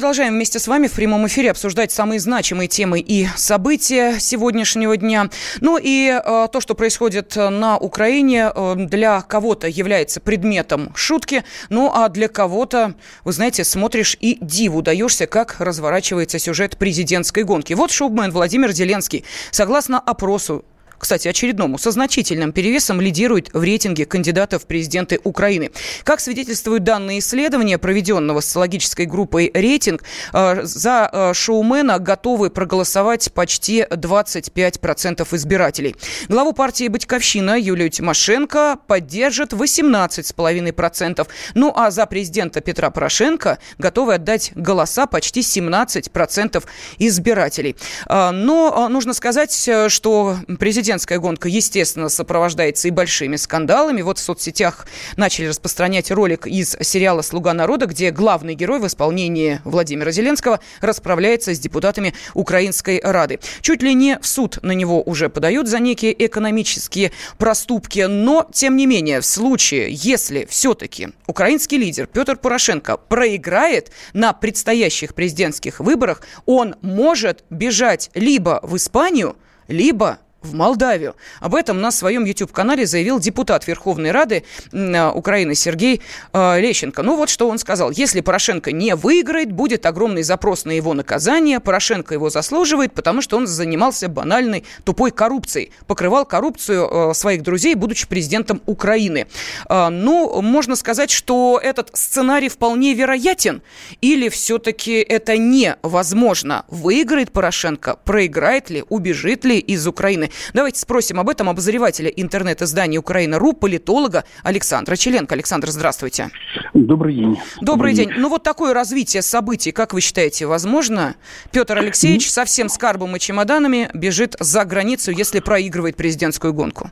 продолжаем вместе с вами в прямом эфире обсуждать самые значимые темы и события сегодняшнего дня. Ну и э, то, что происходит на Украине, э, для кого-то является предметом шутки, ну а для кого-то, вы знаете, смотришь и диву даешься, как разворачивается сюжет президентской гонки. Вот шоумен Владимир Зеленский, согласно опросу кстати, очередному, со значительным перевесом лидирует в рейтинге кандидатов в президенты Украины. Как свидетельствуют данные исследования, проведенного социологической группой «Рейтинг», э, за э, шоумена готовы проголосовать почти 25% избирателей. Главу партии «Батьковщина» Юлию Тимошенко поддержат 18,5%. Ну а за президента Петра Порошенко готовы отдать голоса почти 17% избирателей. Э, но нужно сказать, что президент президентская гонка, естественно, сопровождается и большими скандалами. Вот в соцсетях начали распространять ролик из сериала «Слуга народа», где главный герой в исполнении Владимира Зеленского расправляется с депутатами Украинской Рады. Чуть ли не в суд на него уже подают за некие экономические проступки, но, тем не менее, в случае, если все-таки украинский лидер Петр Порошенко проиграет на предстоящих президентских выборах, он может бежать либо в Испанию, либо в Молдавию. Об этом на своем YouTube-канале заявил депутат Верховной Рады э, Украины Сергей э, Лещенко. Ну вот что он сказал. Если Порошенко не выиграет, будет огромный запрос на его наказание. Порошенко его заслуживает, потому что он занимался банальной тупой коррупцией. Покрывал коррупцию э, своих друзей, будучи президентом Украины. Ну, можно сказать, что этот сценарий вполне вероятен. Или все-таки это невозможно? Выиграет Порошенко, проиграет ли, убежит ли из Украины? Давайте спросим об этом обозревателя интернет-издания «Украина.ру», политолога Александра Челенко. Александр, здравствуйте. Добрый день. Добрый, Добрый день. день. Ну вот такое развитие событий, как вы считаете, возможно? Петр Алексеевич со всем скарбом и чемоданами бежит за границу, если проигрывает президентскую гонку.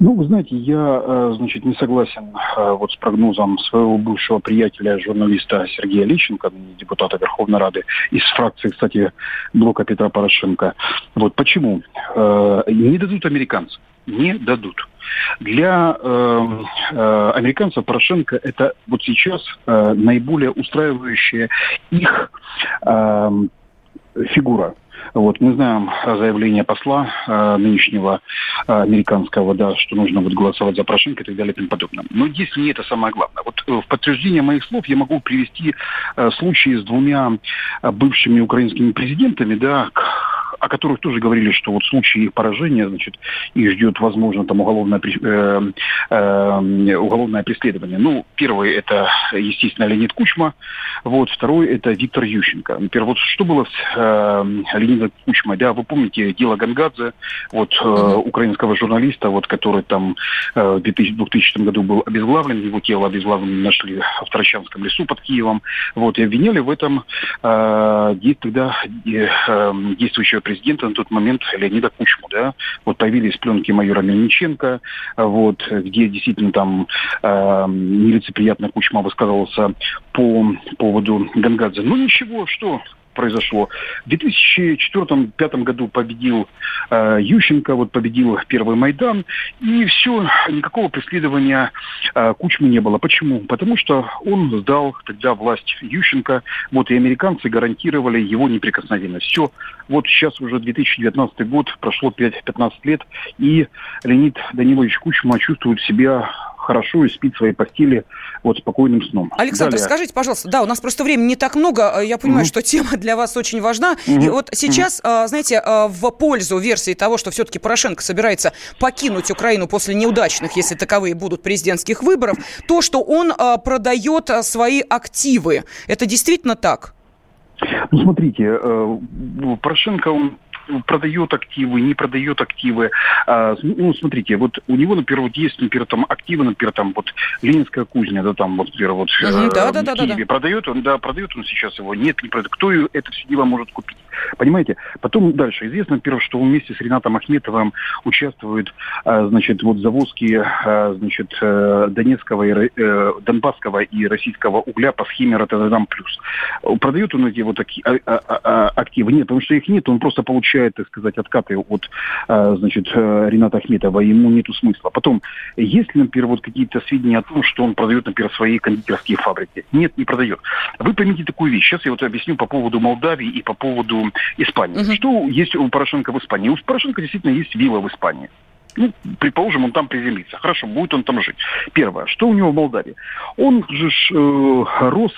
Ну, вы знаете, я, э, значит, не согласен э, вот с прогнозом своего бывшего приятеля, журналиста Сергея Лещенко, депутата Верховной Рады, из фракции, кстати, блока Петра Порошенко. Вот почему? Э, не дадут американцы. Не дадут. Для э, э, американцев Порошенко это вот сейчас э, наиболее устраивающая их э, фигура. Вот, мы знаем заявление посла э, нынешнего э, американского, да, что нужно вот голосовать за Порошенко и так далее и тому подобное. Но здесь не это самое главное. Вот э, в подтверждение моих слов я могу привести э, случаи с двумя э, бывшими украинскими президентами, да, о которых тоже говорили, что вот в случае их поражения, значит, их ждет, возможно, там уголовное, э, э, уголовное преследование. Ну, первый это, естественно, Леонид Кучма, вот, второй это Виктор Ющенко. Например, вот что было с э, Леонидом Кучмой, да, вы помните дело Гангадзе, вот, э, украинского журналиста, вот, который там э, в 2000, 2000 году был обезглавлен, его тело обезглавлено нашли в Трощанском лесу под Киевом, вот, и обвиняли в этом э, тогда э, действующего президента на тот момент Леонида Кучму, да, вот появились пленки майора Мельниченко, вот, где действительно там э, нелицеприятно Кучма высказывался по поводу Гангадзе. Ну ничего, что произошло. В 2004-2005 году победил э, Ющенко, вот победил первый Майдан, и все, никакого преследования э, Кучмы не было. Почему? Потому что он сдал тогда власть Ющенко, вот и американцы гарантировали его неприкосновенность. Все, вот сейчас уже 2019 год, прошло 5-15 лет, и Леонид Данилович Кучма чувствует себя хорошо и спит в своей постели вот спокойным сном. Александр, Далее. скажите, пожалуйста, да, у нас просто времени не так много, э, я понимаю, угу. что тема для вас очень важна. Угу. И вот сейчас, угу. знаете, э, в пользу версии того, что все-таки Порошенко собирается покинуть Украину после неудачных, если таковые будут, президентских выборов, то, что он продает свои активы, это действительно так? Ну, смотрите, Порошенко, он продает активы, не продает активы. А, ну, смотрите, вот у него, например, вот есть, например, там активы, например, там вот Ленинская кузня, да, там вот, например, вот угу, да, да, да, Киеве. Да, да. Продает он, да, продает он сейчас его, нет, не продает. Кто это все дело может купить? Понимаете? Потом дальше. Известно, например, что вместе с Ренатом Ахметовым участвует, а, значит, вот завозки, а, значит, э, Донецкого, и, э, Донбасского и российского угля по схеме Роттердам плюс. Продает он эти вот активы? Нет, потому что их нет, он просто получает получает, так сказать, откаты от, э, значит, э, Рената Ахметова, ему нету смысла. Потом, есть ли, например, вот какие-то сведения о том, что он продает, например, свои кондитерские фабрики? Нет, не продает. Вы поймите такую вещь. Сейчас я вот объясню по поводу Молдавии и по поводу Испании. Угу. Что есть у Порошенко в Испании? У Порошенко действительно есть вилла в Испании. Ну, предположим, он там приземлится. Хорошо, будет он там жить. Первое, что у него в Молдавии? Он же э, рос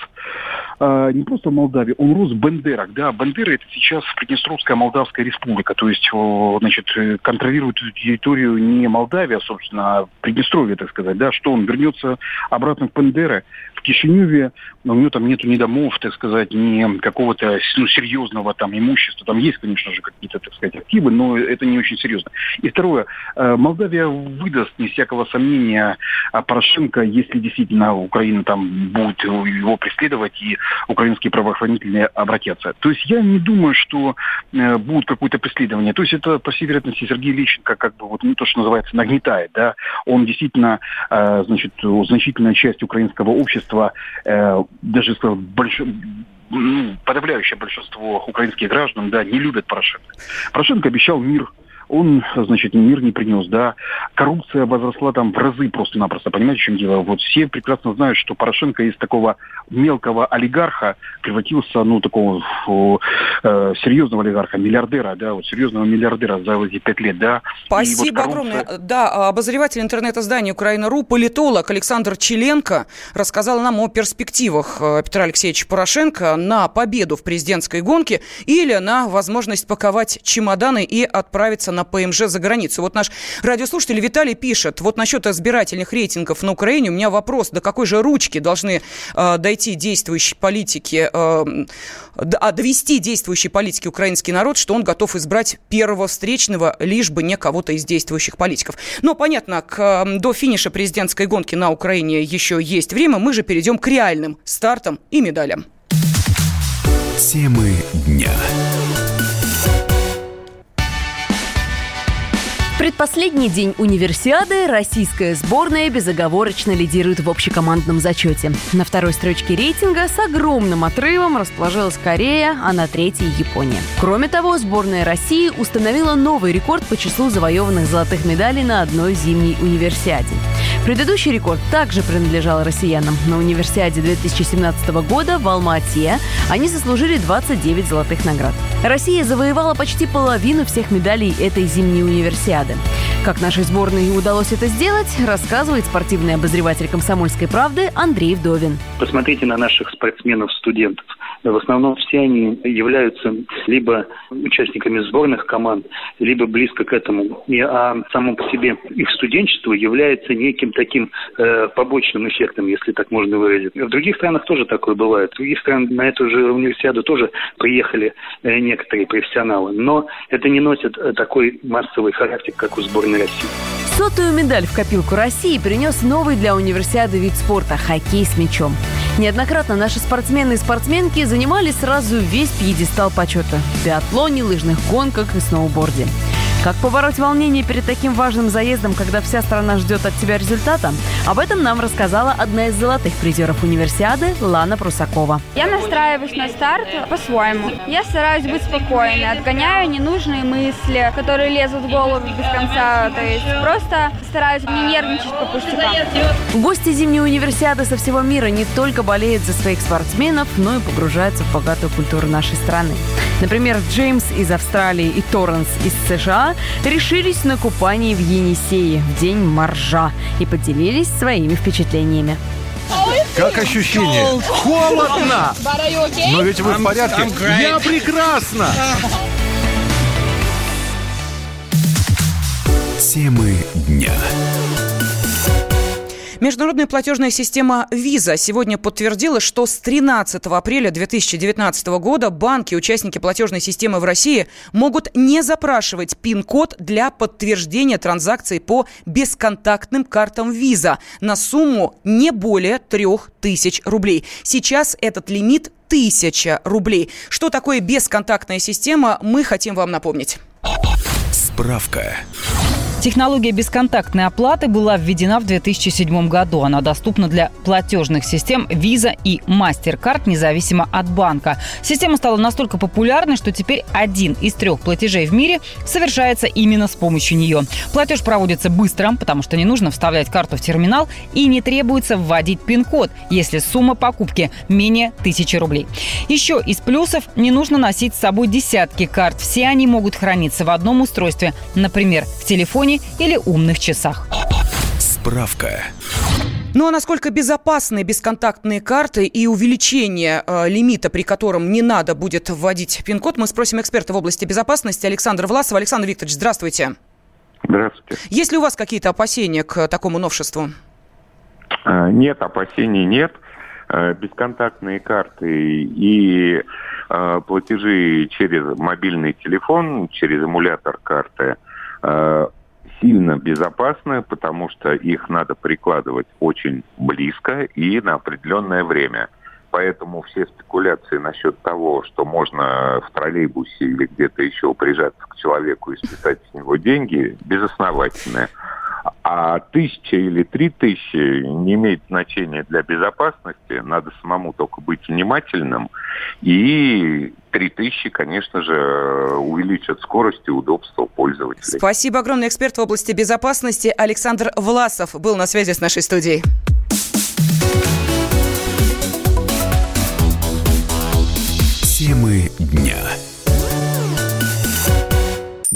э, не просто в Молдавии, он рос в Бендерах. Да, Бендеры это сейчас Приднестровская Молдавская республика. То есть, э, значит, контролирует эту территорию не Молдавия, собственно, а Приднестровье, так сказать. Да, что он вернется обратно в Бендеры, в Кишиневе, но у него там нету ни домов, так сказать, ни какого-то ну, серьезного там имущества. Там есть, конечно же, какие-то, так сказать, активы, но это не очень серьезно. И второе, э, Молдавия выдаст, не всякого сомнения, а Порошенко, если действительно Украина там будет его преследовать и украинские правоохранители обратятся. То есть я не думаю, что э, будет какое-то преследование. То есть это, по всей вероятности, Сергей Лещенко как бы вот, ну, то, что называется, нагнетает, да. Он действительно, э, значит, значительная часть украинского общества даже сказал, больш... ну, подавляющее большинство украинских граждан, да, не любят Порошенко. Порошенко обещал мир он, значит, мир не принес, да. Коррупция возросла там в разы просто-напросто, понимаете, в чем дело? Вот все прекрасно знают, что Порошенко из такого мелкого олигарха превратился, ну, такого э, серьезного олигарха, миллиардера, да, вот серьезного миллиардера за эти пять лет, да. Спасибо вот коррупция... огромное. Да, обозреватель интернет-издания «Украина.ру», политолог Александр Челенко рассказал нам о перспективах э, Петра Алексеевича Порошенко на победу в президентской гонке или на возможность паковать чемоданы и отправиться на ПМЖ за границу. Вот наш радиослушатель Виталий пишет, вот насчет избирательных рейтингов на Украине у меня вопрос, до какой же ручки должны э, дойти действующие политики, э, а довести действующие политики украинский народ, что он готов избрать первого встречного, лишь бы не кого-то из действующих политиков. Но, понятно, к, до финиша президентской гонки на Украине еще есть время, мы же перейдем к реальным стартам и медалям. Темы дня. Предпоследний день универсиады российская сборная безоговорочно лидирует в общекомандном зачете. На второй строчке рейтинга с огромным отрывом расположилась Корея, а на третьей – Япония. Кроме того, сборная России установила новый рекорд по числу завоеванных золотых медалей на одной зимней универсиаде. Предыдущий рекорд также принадлежал россиянам. На универсиаде 2017 года в Алма-Ате они заслужили 29 золотых наград. Россия завоевала почти половину всех медалей этой зимней универсиады. Как нашей сборной удалось это сделать, рассказывает спортивный обозреватель «Комсомольской правды» Андрей Вдовин. Посмотрите на наших спортсменов-студентов. В основном все они являются либо участниками сборных команд, либо близко к этому. И, а само по себе их студенчество является неким таким э, побочным эффектом, если так можно выразить. В других странах тоже такое бывает. В других странах на эту же универсиаду тоже приехали э, некоторые профессионалы. Но это не носит э, такой массовый характер, как у сборной России. Сотую медаль в копилку России принес новый для универсиады вид спорта – хоккей с мячом. Неоднократно наши спортсмены и спортсменки занимали сразу весь пьедестал почета в биатлоне, лыжных гонках и сноуборде. Как побороть волнение перед таким важным заездом, когда вся страна ждет от тебя результата? Об этом нам рассказала одна из золотых призеров универсиады Лана Прусакова. Я настраиваюсь на старт по-своему. Я стараюсь быть спокойной, отгоняю ненужные мысли, которые лезут в голову без конца. То есть просто стараюсь не нервничать по пустякам. Гости зимней универсиады со всего мира не только болеют за своих спортсменов, но и погружаются в богатую культуру нашей страны. Например, Джеймс из Австралии и Торренс из США решились на купание в Енисее в день моржа и поделились своими впечатлениями. Как ощущение? Холодно! Но ведь вы в порядке? Я прекрасно! Темы дня. Международная платежная система Visa сегодня подтвердила, что с 13 апреля 2019 года банки, участники платежной системы в России, могут не запрашивать пин-код для подтверждения транзакций по бесконтактным картам Visa на сумму не более 3000 рублей. Сейчас этот лимит 1000 рублей. Что такое бесконтактная система, мы хотим вам напомнить. Справка. Технология бесконтактной оплаты была введена в 2007 году. Она доступна для платежных систем Visa и MasterCard, независимо от банка. Система стала настолько популярной, что теперь один из трех платежей в мире совершается именно с помощью нее. Платеж проводится быстро, потому что не нужно вставлять карту в терминал и не требуется вводить пин-код, если сумма покупки менее тысячи рублей. Еще из плюсов не нужно носить с собой десятки карт. Все они могут храниться в одном устройстве, например, в телефоне или умных часах. Справка. Ну а насколько безопасны бесконтактные карты и увеличение э, лимита, при котором не надо будет вводить пин-код, мы спросим эксперта в области безопасности Александра Власова. Александр Викторович, здравствуйте. Здравствуйте. Есть ли у вас какие-то опасения к такому новшеству? А, нет, опасений нет. А, бесконтактные карты и платежи через мобильный телефон, через эмулятор карты сильно безопасны, потому что их надо прикладывать очень близко и на определенное время. Поэтому все спекуляции насчет того, что можно в троллейбусе или где-то еще прижаться к человеку и списать с него деньги, безосновательные. А тысяча или три тысячи не имеет значения для безопасности. Надо самому только быть внимательным. И три тысячи, конечно же, увеличат скорость и удобство пользователей. Спасибо огромное. Эксперт в области безопасности Александр Власов был на связи с нашей студией.